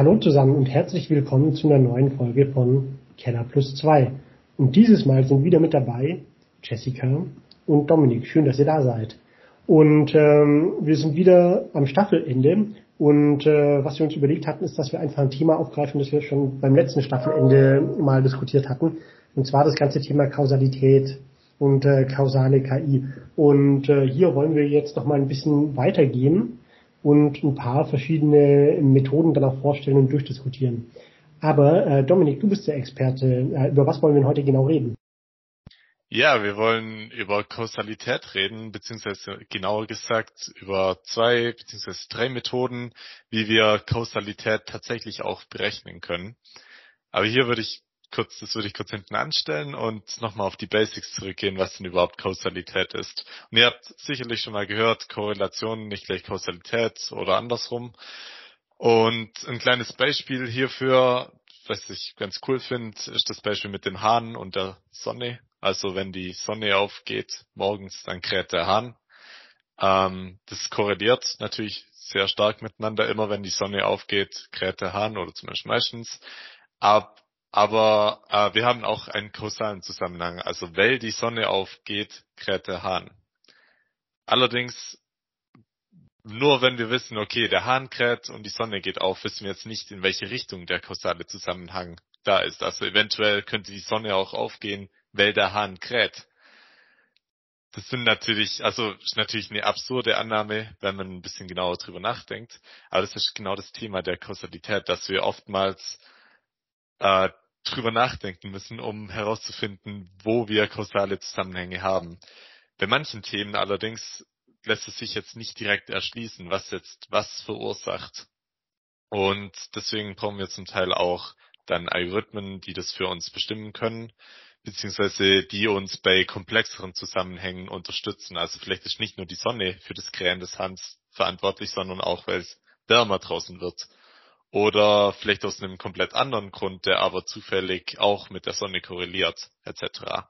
Hallo zusammen und herzlich willkommen zu einer neuen Folge von Keller Plus 2. Und dieses Mal sind wieder mit dabei Jessica und Dominik. Schön, dass ihr da seid. Und ähm, wir sind wieder am Staffelende. Und äh, was wir uns überlegt hatten, ist, dass wir einfach ein Thema aufgreifen, das wir schon beim letzten Staffelende mal diskutiert hatten. Und zwar das ganze Thema Kausalität und äh, kausale KI. Und äh, hier wollen wir jetzt noch mal ein bisschen weitergehen und ein paar verschiedene Methoden dann auch vorstellen und durchdiskutieren. Aber äh, Dominik, du bist der Experte. Äh, über was wollen wir heute genau reden? Ja, wir wollen über Kausalität reden, beziehungsweise genauer gesagt über zwei beziehungsweise drei Methoden, wie wir Kausalität tatsächlich auch berechnen können. Aber hier würde ich kurz, das würde ich kurz hinten anstellen und nochmal auf die Basics zurückgehen, was denn überhaupt Kausalität ist. Und ihr habt sicherlich schon mal gehört, Korrelation nicht gleich Kausalität oder andersrum. Und ein kleines Beispiel hierfür, was ich ganz cool finde, ist das Beispiel mit dem Hahn und der Sonne. Also wenn die Sonne aufgeht morgens, dann kräht der Hahn. Ähm, das korreliert natürlich sehr stark miteinander. Immer wenn die Sonne aufgeht, kräht der Hahn oder zumindest meistens. Ab aber äh, wir haben auch einen kausalen Zusammenhang. Also weil die Sonne aufgeht, kräht der Hahn. Allerdings nur wenn wir wissen, okay, der Hahn kräht und die Sonne geht auf, wissen wir jetzt nicht, in welche Richtung der kausale Zusammenhang da ist. Also eventuell könnte die Sonne auch aufgehen, weil der Hahn kräht. Das sind natürlich, also ist natürlich eine absurde Annahme, wenn man ein bisschen genauer drüber nachdenkt. Aber das ist genau das Thema der Kausalität, dass wir oftmals äh, drüber nachdenken müssen, um herauszufinden, wo wir kausale Zusammenhänge haben. Bei manchen Themen allerdings lässt es sich jetzt nicht direkt erschließen, was jetzt was verursacht. Und deswegen brauchen wir zum Teil auch dann Algorithmen, die das für uns bestimmen können, beziehungsweise die uns bei komplexeren Zusammenhängen unterstützen. Also vielleicht ist nicht nur die Sonne für das Krähen des Hans verantwortlich, sondern auch, weil es wärmer draußen wird oder vielleicht aus einem komplett anderen Grund, der aber zufällig auch mit der Sonne korreliert, etc.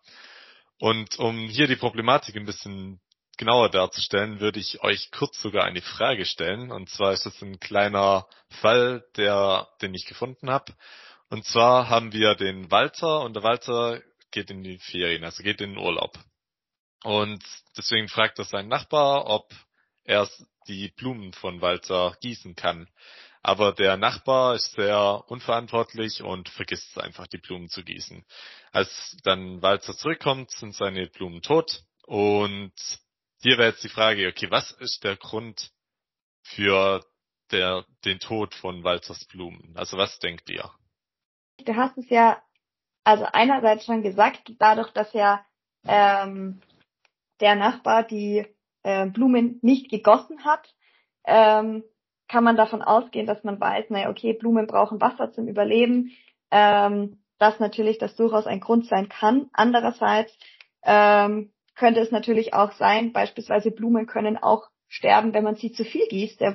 Und um hier die Problematik ein bisschen genauer darzustellen, würde ich euch kurz sogar eine Frage stellen. Und zwar ist das ein kleiner Fall, der, den ich gefunden habe. Und zwar haben wir den Walter und der Walter geht in die Ferien, also geht in den Urlaub. Und deswegen fragt er seinen Nachbar, ob er die Blumen von Walter gießen kann. Aber der Nachbar ist sehr unverantwortlich und vergisst einfach, die Blumen zu gießen. Als dann Walzer zurückkommt, sind seine Blumen tot. Und hier wäre jetzt die Frage, okay, was ist der Grund für der, den Tod von Walzers Blumen? Also was denkt ihr? Du hast es ja, also einerseits schon gesagt, dadurch, dass ja ähm, der Nachbar die äh, Blumen nicht gegossen hat, ähm, kann man davon ausgehen, dass man weiß, naja, okay, Blumen brauchen Wasser zum Überleben, ähm, dass natürlich das durchaus ein Grund sein kann. Andererseits ähm, könnte es natürlich auch sein, beispielsweise Blumen können auch sterben, wenn man sie zu viel gießt. Der,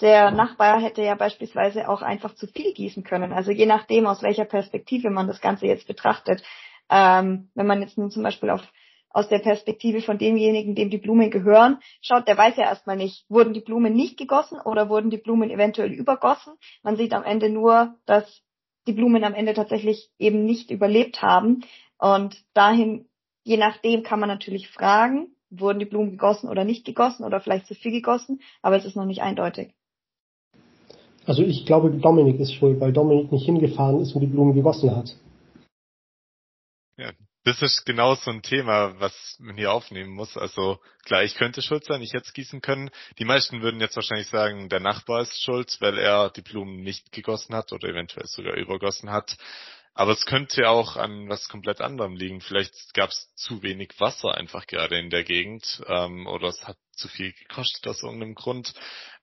der Nachbar hätte ja beispielsweise auch einfach zu viel gießen können. Also je nachdem, aus welcher Perspektive man das Ganze jetzt betrachtet. Ähm, wenn man jetzt nun zum Beispiel auf aus der Perspektive von demjenigen, dem die Blumen gehören, schaut, der weiß ja erstmal nicht, wurden die Blumen nicht gegossen oder wurden die Blumen eventuell übergossen. Man sieht am Ende nur, dass die Blumen am Ende tatsächlich eben nicht überlebt haben. Und dahin, je nachdem kann man natürlich fragen, wurden die Blumen gegossen oder nicht gegossen oder vielleicht zu viel gegossen, aber es ist noch nicht eindeutig. Also ich glaube, Dominik ist schuld, weil Dominik nicht hingefahren ist und die Blumen gegossen hat. Ja, das ist genau so ein Thema, was man hier aufnehmen muss. Also klar, ich könnte schuld sein, ich hätte es gießen können. Die meisten würden jetzt wahrscheinlich sagen, der Nachbar ist schuld, weil er die Blumen nicht gegossen hat oder eventuell sogar übergossen hat. Aber es könnte auch an was komplett anderem liegen. Vielleicht gab es zu wenig Wasser einfach gerade in der Gegend ähm, oder es hat zu viel gekostet aus irgendeinem Grund.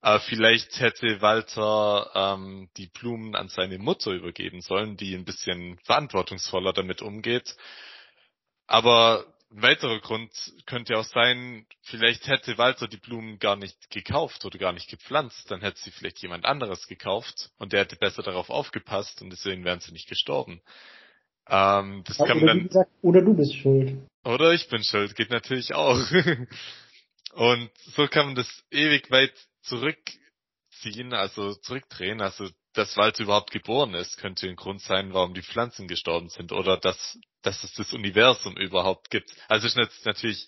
Äh, vielleicht hätte Walter ähm, die Blumen an seine Mutter übergeben sollen, die ein bisschen verantwortungsvoller damit umgeht. Aber ein weiterer Grund könnte auch sein, vielleicht hätte Walter die Blumen gar nicht gekauft oder gar nicht gepflanzt, dann hätte sie vielleicht jemand anderes gekauft und der hätte besser darauf aufgepasst und deswegen wären sie nicht gestorben. Ähm, das kann man dann, gesagt, oder du bist schuld. Oder ich bin schuld, geht natürlich auch. und so kann man das ewig weit zurückziehen, also zurückdrehen. Also dass Walter überhaupt geboren ist, könnte ein Grund sein, warum die Pflanzen gestorben sind oder dass, dass es das Universum überhaupt gibt. Also ist jetzt natürlich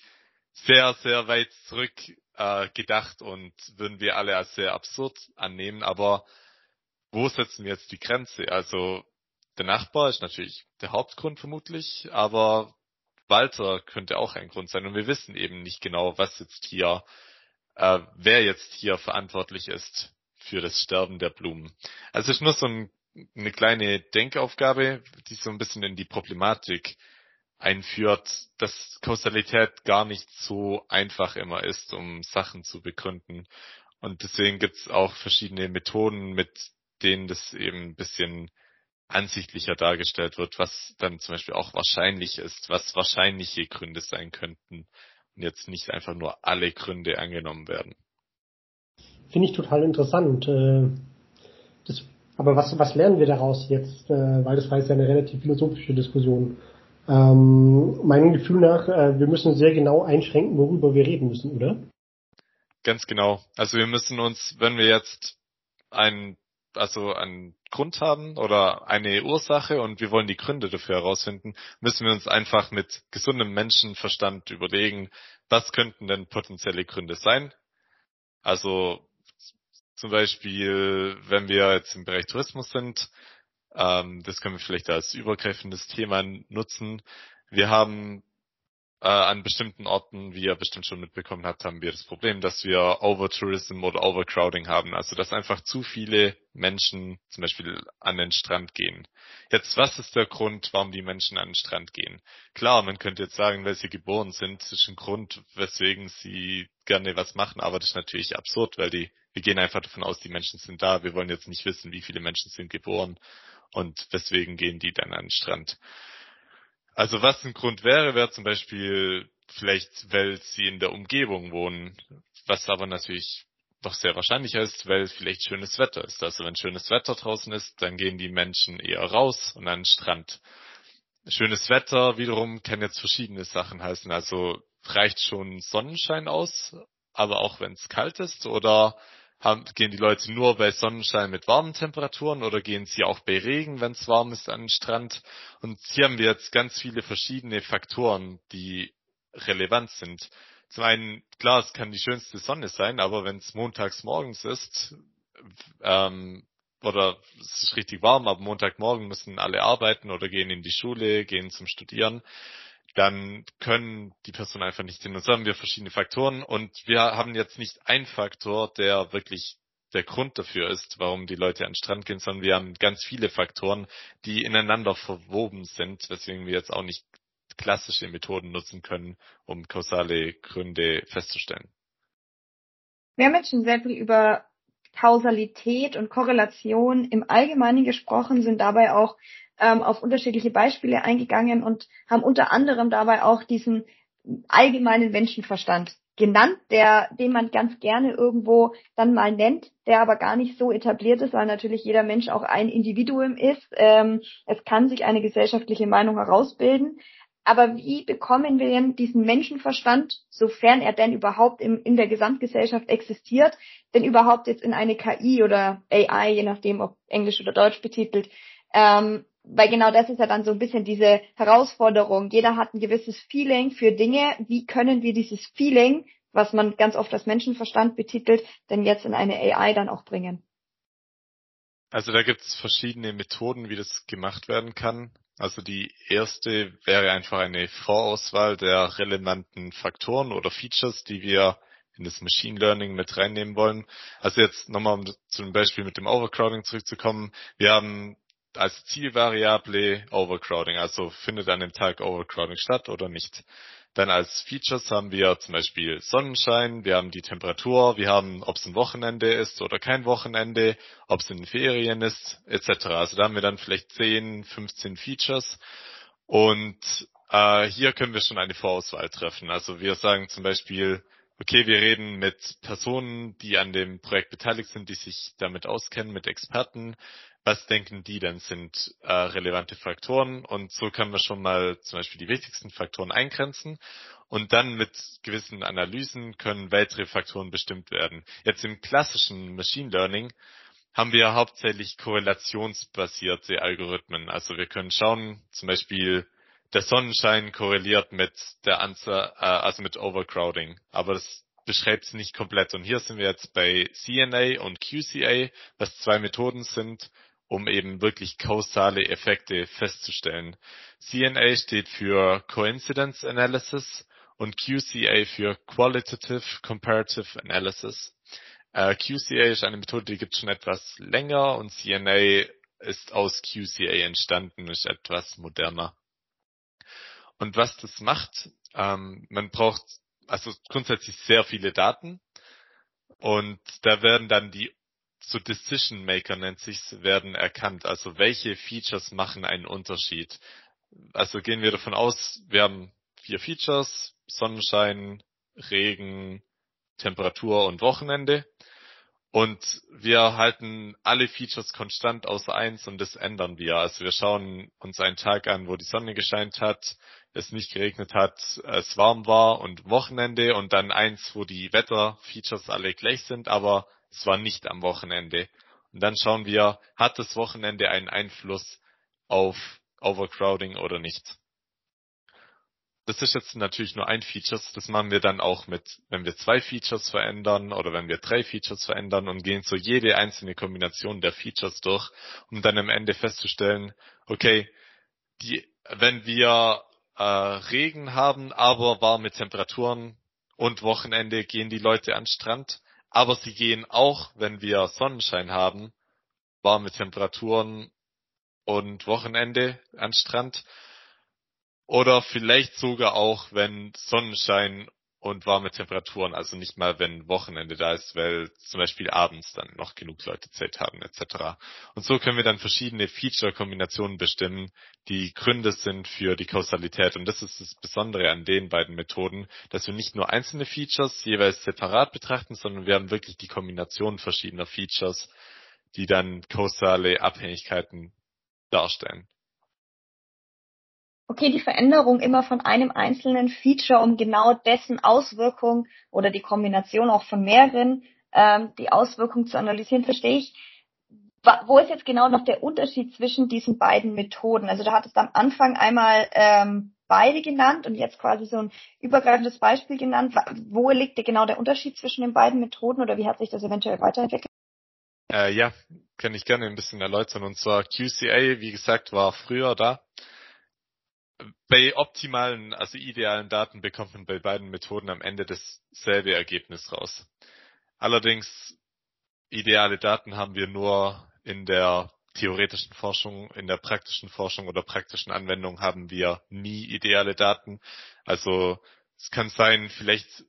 sehr, sehr weit zurück äh, gedacht und würden wir alle als sehr absurd annehmen, aber wo setzen wir jetzt die Grenze? Also der Nachbar ist natürlich der Hauptgrund vermutlich, aber Walter könnte auch ein Grund sein und wir wissen eben nicht genau, was jetzt hier, äh, wer jetzt hier verantwortlich ist für das Sterben der Blumen. Also es ist nur so ein, eine kleine Denkaufgabe, die so ein bisschen in die Problematik einführt, dass Kausalität gar nicht so einfach immer ist, um Sachen zu begründen. Und deswegen gibt es auch verschiedene Methoden, mit denen das eben ein bisschen ansichtlicher dargestellt wird, was dann zum Beispiel auch wahrscheinlich ist, was wahrscheinliche Gründe sein könnten und jetzt nicht einfach nur alle Gründe angenommen werden. Finde ich total interessant. Äh, das, aber was, was lernen wir daraus jetzt? Äh, weil das war jetzt ja eine relativ philosophische Diskussion. Ähm, meinem Gefühl nach, äh, wir müssen sehr genau einschränken, worüber wir reden müssen, oder? Ganz genau. Also wir müssen uns, wenn wir jetzt ein, also einen Grund haben oder eine Ursache und wir wollen die Gründe dafür herausfinden, müssen wir uns einfach mit gesundem Menschenverstand überlegen, was könnten denn potenzielle Gründe sein? Also zum Beispiel, wenn wir jetzt im Bereich Tourismus sind, ähm, das können wir vielleicht als übergreifendes Thema nutzen. Wir haben äh, an bestimmten Orten, wie ihr bestimmt schon mitbekommen habt, haben wir das Problem, dass wir Overtourism oder Overcrowding haben. Also dass einfach zu viele Menschen zum Beispiel an den Strand gehen. Jetzt, was ist der Grund, warum die Menschen an den Strand gehen? Klar, man könnte jetzt sagen, weil sie geboren sind, das ist ein Grund, weswegen sie gerne was machen, aber das ist natürlich absurd, weil die, wir gehen einfach davon aus, die Menschen sind da. Wir wollen jetzt nicht wissen, wie viele Menschen sind geboren und weswegen gehen die dann an den Strand. Also was ein Grund wäre, wäre zum Beispiel vielleicht, weil sie in der Umgebung wohnen, was aber natürlich doch sehr wahrscheinlicher ist, weil vielleicht schönes Wetter ist. Also wenn schönes Wetter draußen ist, dann gehen die Menschen eher raus und an den Strand. Schönes Wetter wiederum kann jetzt verschiedene Sachen heißen. Also reicht schon Sonnenschein aus, aber auch wenn es kalt ist oder haben, gehen die Leute nur bei Sonnenschein mit warmen Temperaturen oder gehen sie auch bei Regen, wenn es warm ist, an den Strand? Und hier haben wir jetzt ganz viele verschiedene Faktoren, die relevant sind. Zum einen, klar, es kann die schönste Sonne sein, aber wenn es montags morgens ist, ähm, oder es ist richtig warm, aber Montagmorgen müssen alle arbeiten oder gehen in die Schule, gehen zum Studieren, dann können die Personen einfach nicht hin. Und so haben wir verschiedene Faktoren und wir haben jetzt nicht einen Faktor, der wirklich der Grund dafür ist, warum die Leute an den Strand gehen, sondern wir haben ganz viele Faktoren, die ineinander verwoben sind, weswegen wir jetzt auch nicht klassische Methoden nutzen können, um kausale Gründe festzustellen. Wir haben jetzt schon sehr viel über Kausalität und Korrelation im Allgemeinen gesprochen, sind dabei auch ähm, auf unterschiedliche Beispiele eingegangen und haben unter anderem dabei auch diesen allgemeinen Menschenverstand genannt, der, den man ganz gerne irgendwo dann mal nennt, der aber gar nicht so etabliert ist, weil natürlich jeder Mensch auch ein Individuum ist. Ähm, es kann sich eine gesellschaftliche Meinung herausbilden. Aber wie bekommen wir denn diesen Menschenverstand, sofern er denn überhaupt im, in der Gesamtgesellschaft existiert, denn überhaupt jetzt in eine KI oder AI, je nachdem ob Englisch oder Deutsch betitelt, ähm, weil genau das ist ja dann so ein bisschen diese Herausforderung. Jeder hat ein gewisses Feeling für Dinge. Wie können wir dieses Feeling, was man ganz oft als Menschenverstand betitelt, denn jetzt in eine AI dann auch bringen? Also da gibt es verschiedene Methoden, wie das gemacht werden kann. Also die erste wäre einfach eine Vorauswahl der relevanten Faktoren oder Features, die wir in das Machine Learning mit reinnehmen wollen. Also jetzt nochmal um zum Beispiel mit dem Overcrowding zurückzukommen. Wir haben als Zielvariable Overcrowding, also findet an dem Tag Overcrowding statt oder nicht. Dann als Features haben wir zum Beispiel Sonnenschein, wir haben die Temperatur, wir haben, ob es ein Wochenende ist oder kein Wochenende, ob es in Ferien ist, etc. Also da haben wir dann vielleicht 10, 15 Features und äh, hier können wir schon eine Vorauswahl treffen. Also wir sagen zum Beispiel, okay, wir reden mit Personen, die an dem Projekt beteiligt sind, die sich damit auskennen, mit Experten was denken die denn sind äh, relevante Faktoren und so können wir schon mal zum Beispiel die wichtigsten Faktoren eingrenzen und dann mit gewissen Analysen können weitere Faktoren bestimmt werden. Jetzt im klassischen Machine Learning haben wir hauptsächlich korrelationsbasierte Algorithmen. Also wir können schauen, zum Beispiel der Sonnenschein korreliert mit der Anzahl, äh, also mit Overcrowding. Aber das beschreibt es nicht komplett. Und hier sind wir jetzt bei CNA und QCA, was zwei Methoden sind, um eben wirklich kausale Effekte festzustellen. CNA steht für Coincidence Analysis und QCA für Qualitative Comparative Analysis. Äh, QCA ist eine Methode, die gibt schon etwas länger und CNA ist aus QCA entstanden, ist etwas moderner. Und was das macht, ähm, man braucht also grundsätzlich sehr viele Daten und da werden dann die so Decision Maker nennt sich's, werden erkannt. Also welche Features machen einen Unterschied? Also gehen wir davon aus, wir haben vier Features, Sonnenschein, Regen, Temperatur und Wochenende. Und wir halten alle Features konstant außer eins und das ändern wir. Also wir schauen uns einen Tag an, wo die Sonne gescheint hat, es nicht geregnet hat, es warm war und Wochenende und dann eins, wo die Wetterfeatures alle gleich sind, aber es war nicht am Wochenende. Und dann schauen wir, hat das Wochenende einen Einfluss auf Overcrowding oder nicht das ist jetzt natürlich nur ein Feature, das machen wir dann auch mit, wenn wir zwei Features verändern oder wenn wir drei Features verändern und gehen so jede einzelne Kombination der Features durch, um dann am Ende festzustellen, okay, die, wenn wir äh, Regen haben, aber warme Temperaturen und Wochenende gehen die Leute an Strand, aber sie gehen auch, wenn wir Sonnenschein haben, warme Temperaturen und Wochenende an Strand. Oder vielleicht sogar auch, wenn Sonnenschein und warme Temperaturen, also nicht mal wenn Wochenende da ist, weil zum Beispiel abends dann noch genug Leute Zeit haben etc. Und so können wir dann verschiedene Feature-Kombinationen bestimmen, die Gründe sind für die Kausalität. Und das ist das Besondere an den beiden Methoden, dass wir nicht nur einzelne Features jeweils separat betrachten, sondern wir haben wirklich die Kombination verschiedener Features, die dann kausale Abhängigkeiten darstellen okay, die Veränderung immer von einem einzelnen Feature, um genau dessen Auswirkung oder die Kombination auch von mehreren, ähm, die Auswirkung zu analysieren, verstehe ich. Wo ist jetzt genau noch der Unterschied zwischen diesen beiden Methoden? Also da hattest du am Anfang einmal ähm, beide genannt und jetzt quasi so ein übergreifendes Beispiel genannt. Wo liegt denn genau der Unterschied zwischen den beiden Methoden oder wie hat sich das eventuell weiterentwickelt? Äh, ja, kann ich gerne ein bisschen erläutern. Und zwar QCA, wie gesagt, war früher da bei optimalen, also idealen Daten bekommt man bei beiden Methoden am Ende dasselbe Ergebnis raus. Allerdings, ideale Daten haben wir nur in der theoretischen Forschung, in der praktischen Forschung oder praktischen Anwendung haben wir nie ideale Daten. Also es kann sein, vielleicht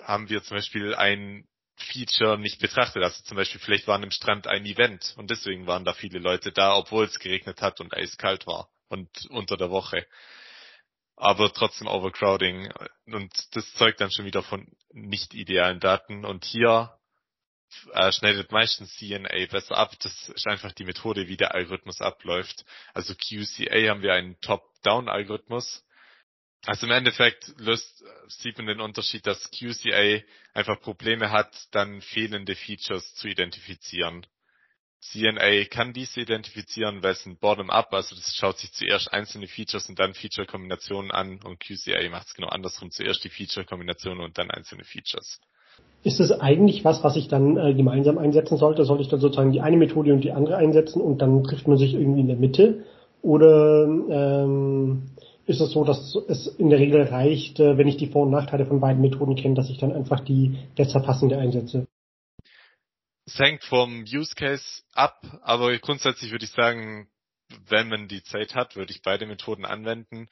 haben wir zum Beispiel ein Feature nicht betrachtet. Also zum Beispiel vielleicht war an dem Strand ein Event und deswegen waren da viele Leute da, obwohl es geregnet hat und eiskalt war und unter der Woche aber trotzdem Overcrowding und das zeugt dann schon wieder von nicht idealen Daten und hier äh, schneidet meistens CNA besser ab. Das ist einfach die Methode, wie der Algorithmus abläuft. Also QCA haben wir einen Top-Down-Algorithmus. Also im Endeffekt löst, sieht man den Unterschied, dass QCA einfach Probleme hat, dann fehlende Features zu identifizieren. CNA kann diese identifizieren, weil es ein Bottom-up, also das schaut sich zuerst einzelne Features und dann Feature-Kombinationen an und QCA macht es genau andersrum, zuerst die Feature-Kombinationen und dann einzelne Features. Ist es eigentlich was, was ich dann äh, gemeinsam einsetzen sollte? Sollte ich dann sozusagen die eine Methode und die andere einsetzen und dann trifft man sich irgendwie in der Mitte? Oder ähm, ist es so, dass es in der Regel reicht, äh, wenn ich die Vor- und Nachteile von beiden Methoden kenne, dass ich dann einfach die besser passende einsetze? Es hängt vom Use Case ab, aber grundsätzlich würde ich sagen, wenn man die Zeit hat, würde ich beide Methoden anwenden.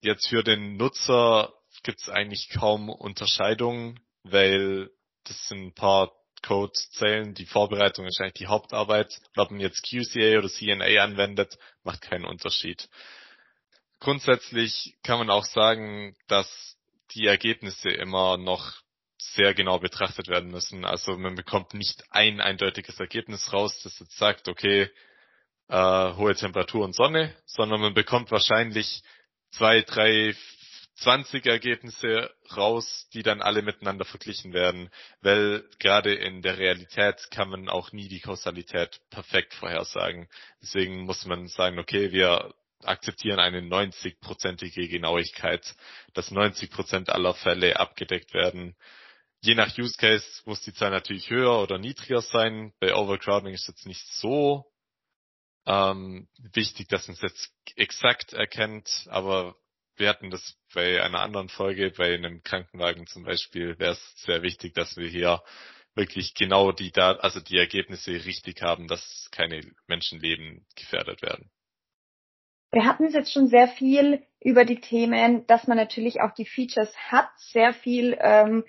Jetzt für den Nutzer gibt es eigentlich kaum Unterscheidungen, weil das sind ein paar Codezeilen. Die Vorbereitung ist eigentlich die Hauptarbeit. Ob man jetzt QCA oder CNA anwendet, macht keinen Unterschied. Grundsätzlich kann man auch sagen, dass die Ergebnisse immer noch sehr genau betrachtet werden müssen. Also man bekommt nicht ein eindeutiges Ergebnis raus, das jetzt sagt, okay, äh, hohe Temperatur und Sonne, sondern man bekommt wahrscheinlich zwei, drei, 20 Ergebnisse raus, die dann alle miteinander verglichen werden, weil gerade in der Realität kann man auch nie die Kausalität perfekt vorhersagen. Deswegen muss man sagen, okay, wir akzeptieren eine 90-prozentige Genauigkeit, dass 90 Prozent aller Fälle abgedeckt werden. Je nach Use Case muss die Zahl natürlich höher oder niedriger sein. Bei Overcrowding ist es nicht so ähm, wichtig, dass man es jetzt exakt erkennt, aber wir hatten das bei einer anderen Folge, bei einem Krankenwagen zum Beispiel, wäre es sehr wichtig, dass wir hier wirklich genau die Dat also die Ergebnisse richtig haben, dass keine Menschenleben gefährdet werden. Wir hatten es jetzt schon sehr viel über die Themen, dass man natürlich auch die Features hat, sehr viel. Ähm,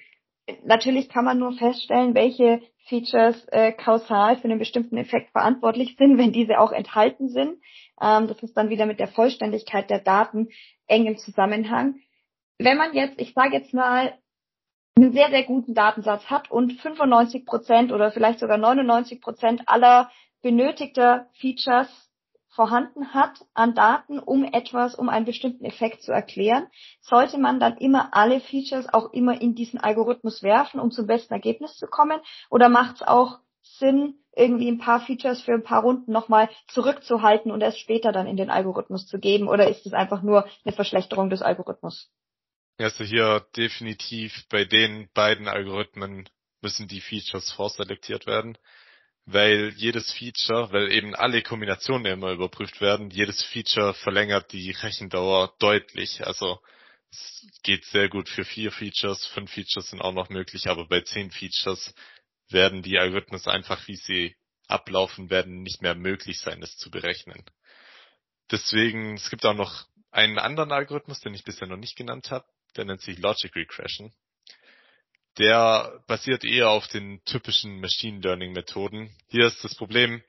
natürlich kann man nur feststellen, welche Features äh, kausal für einen bestimmten Effekt verantwortlich sind, wenn diese auch enthalten sind. Ähm, das ist dann wieder mit der Vollständigkeit der Daten eng im Zusammenhang. Wenn man jetzt, ich sage jetzt mal, einen sehr, sehr guten Datensatz hat und 95 Prozent oder vielleicht sogar 99 Prozent aller benötigter Features vorhanden hat an Daten, um etwas, um einen bestimmten Effekt zu erklären, sollte man dann immer alle Features auch immer in diesen Algorithmus werfen, um zum besten Ergebnis zu kommen? Oder macht es auch Sinn, irgendwie ein paar Features für ein paar Runden nochmal zurückzuhalten und erst später dann in den Algorithmus zu geben? Oder ist es einfach nur eine Verschlechterung des Algorithmus? Also hier definitiv bei den beiden Algorithmen müssen die Features vorselektiert werden, weil jedes Feature, weil eben alle Kombinationen immer überprüft werden, jedes Feature verlängert die Rechendauer deutlich. Also es geht sehr gut für vier Features, fünf Features sind auch noch möglich, aber bei zehn Features werden die Algorithmen einfach, wie sie ablaufen werden, nicht mehr möglich sein, das zu berechnen. Deswegen, es gibt auch noch einen anderen Algorithmus, den ich bisher noch nicht genannt habe, der nennt sich Logic Regression. Der basiert eher auf den typischen Machine Learning Methoden. Hier ist das Problem,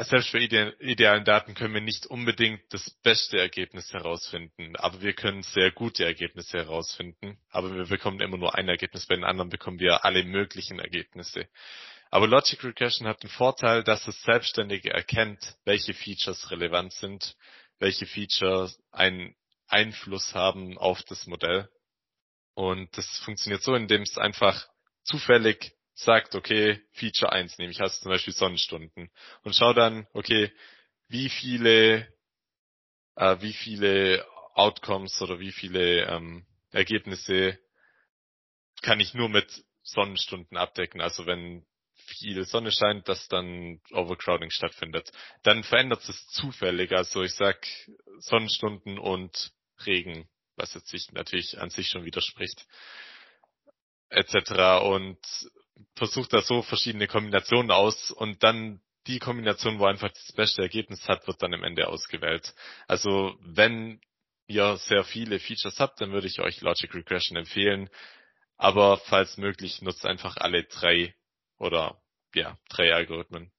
selbst für idealen Daten können wir nicht unbedingt das beste Ergebnis herausfinden, aber wir können sehr gute Ergebnisse herausfinden. Aber wir bekommen immer nur ein Ergebnis, bei den anderen bekommen wir alle möglichen Ergebnisse. Aber Logic Regression hat den Vorteil, dass es selbstständig erkennt, welche Features relevant sind, welche Features einen Einfluss haben auf das Modell. Und das funktioniert so, indem es einfach zufällig sagt, okay, Feature 1 nehme ich, hast zum Beispiel Sonnenstunden und schau dann, okay, wie viele, äh, wie viele Outcomes oder wie viele ähm, Ergebnisse kann ich nur mit Sonnenstunden abdecken. Also wenn viel Sonne scheint, dass dann Overcrowding stattfindet. Dann verändert es zufällig. Also ich sag Sonnenstunden und Regen, was jetzt sich natürlich an sich schon widerspricht etc. Und versucht da so verschiedene Kombinationen aus und dann die Kombination, wo einfach das beste Ergebnis hat, wird dann am Ende ausgewählt. Also wenn ihr sehr viele Features habt, dann würde ich euch Logic Regression empfehlen. Aber falls möglich, nutzt einfach alle drei oder ja, drei Algorithmen.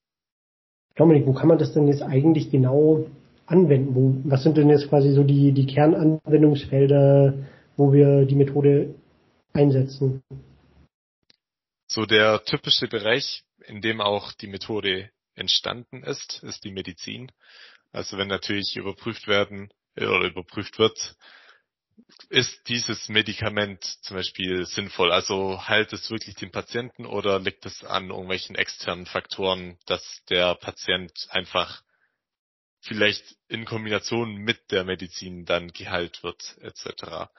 Dominik, wo kann man das denn jetzt eigentlich genau anwenden? Wo, was sind denn jetzt quasi so die, die Kernanwendungsfelder, wo wir die Methode einsetzen? So der typische Bereich, in dem auch die Methode entstanden ist, ist die Medizin. Also wenn natürlich überprüft werden äh, oder überprüft wird, ist dieses Medikament zum Beispiel sinnvoll? Also heilt es wirklich den Patienten oder liegt es an irgendwelchen externen Faktoren, dass der Patient einfach vielleicht in Kombination mit der Medizin dann geheilt wird, etc.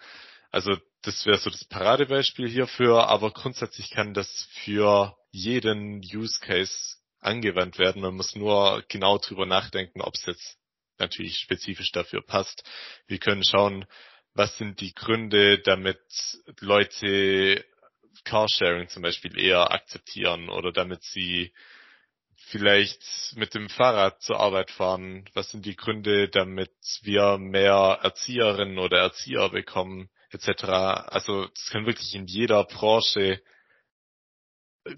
Also das wäre so das Paradebeispiel hierfür, aber grundsätzlich kann das für jeden Use Case angewandt werden. Man muss nur genau drüber nachdenken, ob es jetzt natürlich spezifisch dafür passt. Wir können schauen, was sind die Gründe, damit Leute Carsharing zum Beispiel eher akzeptieren oder damit sie vielleicht mit dem Fahrrad zur Arbeit fahren? Was sind die Gründe, damit wir mehr Erzieherinnen oder Erzieher bekommen? etc. Also das kann wirklich in jeder Branche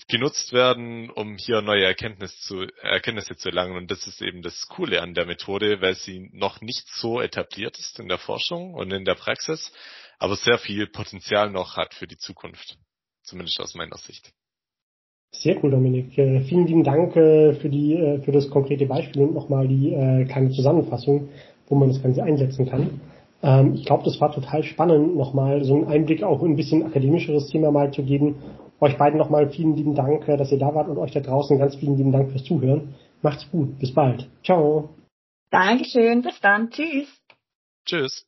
genutzt werden, um hier neue Erkenntnisse zu, Erkenntnisse zu erlangen. Und das ist eben das Coole an der Methode, weil sie noch nicht so etabliert ist in der Forschung und in der Praxis, aber sehr viel Potenzial noch hat für die Zukunft. Zumindest aus meiner Sicht. Sehr cool, Dominik. Äh, vielen lieben Dank äh, für die, äh, für das konkrete Beispiel und nochmal die kleine Zusammenfassung, wo man das Ganze einsetzen kann. Ähm, ich glaube, das war total spannend, nochmal so einen Einblick auch in ein bisschen akademischeres Thema mal zu geben. Euch beiden nochmal vielen lieben Dank, äh, dass ihr da wart und euch da draußen ganz vielen lieben Dank fürs Zuhören. Macht's gut, bis bald. Ciao. Dankeschön, bis dann, tschüss. Tschüss.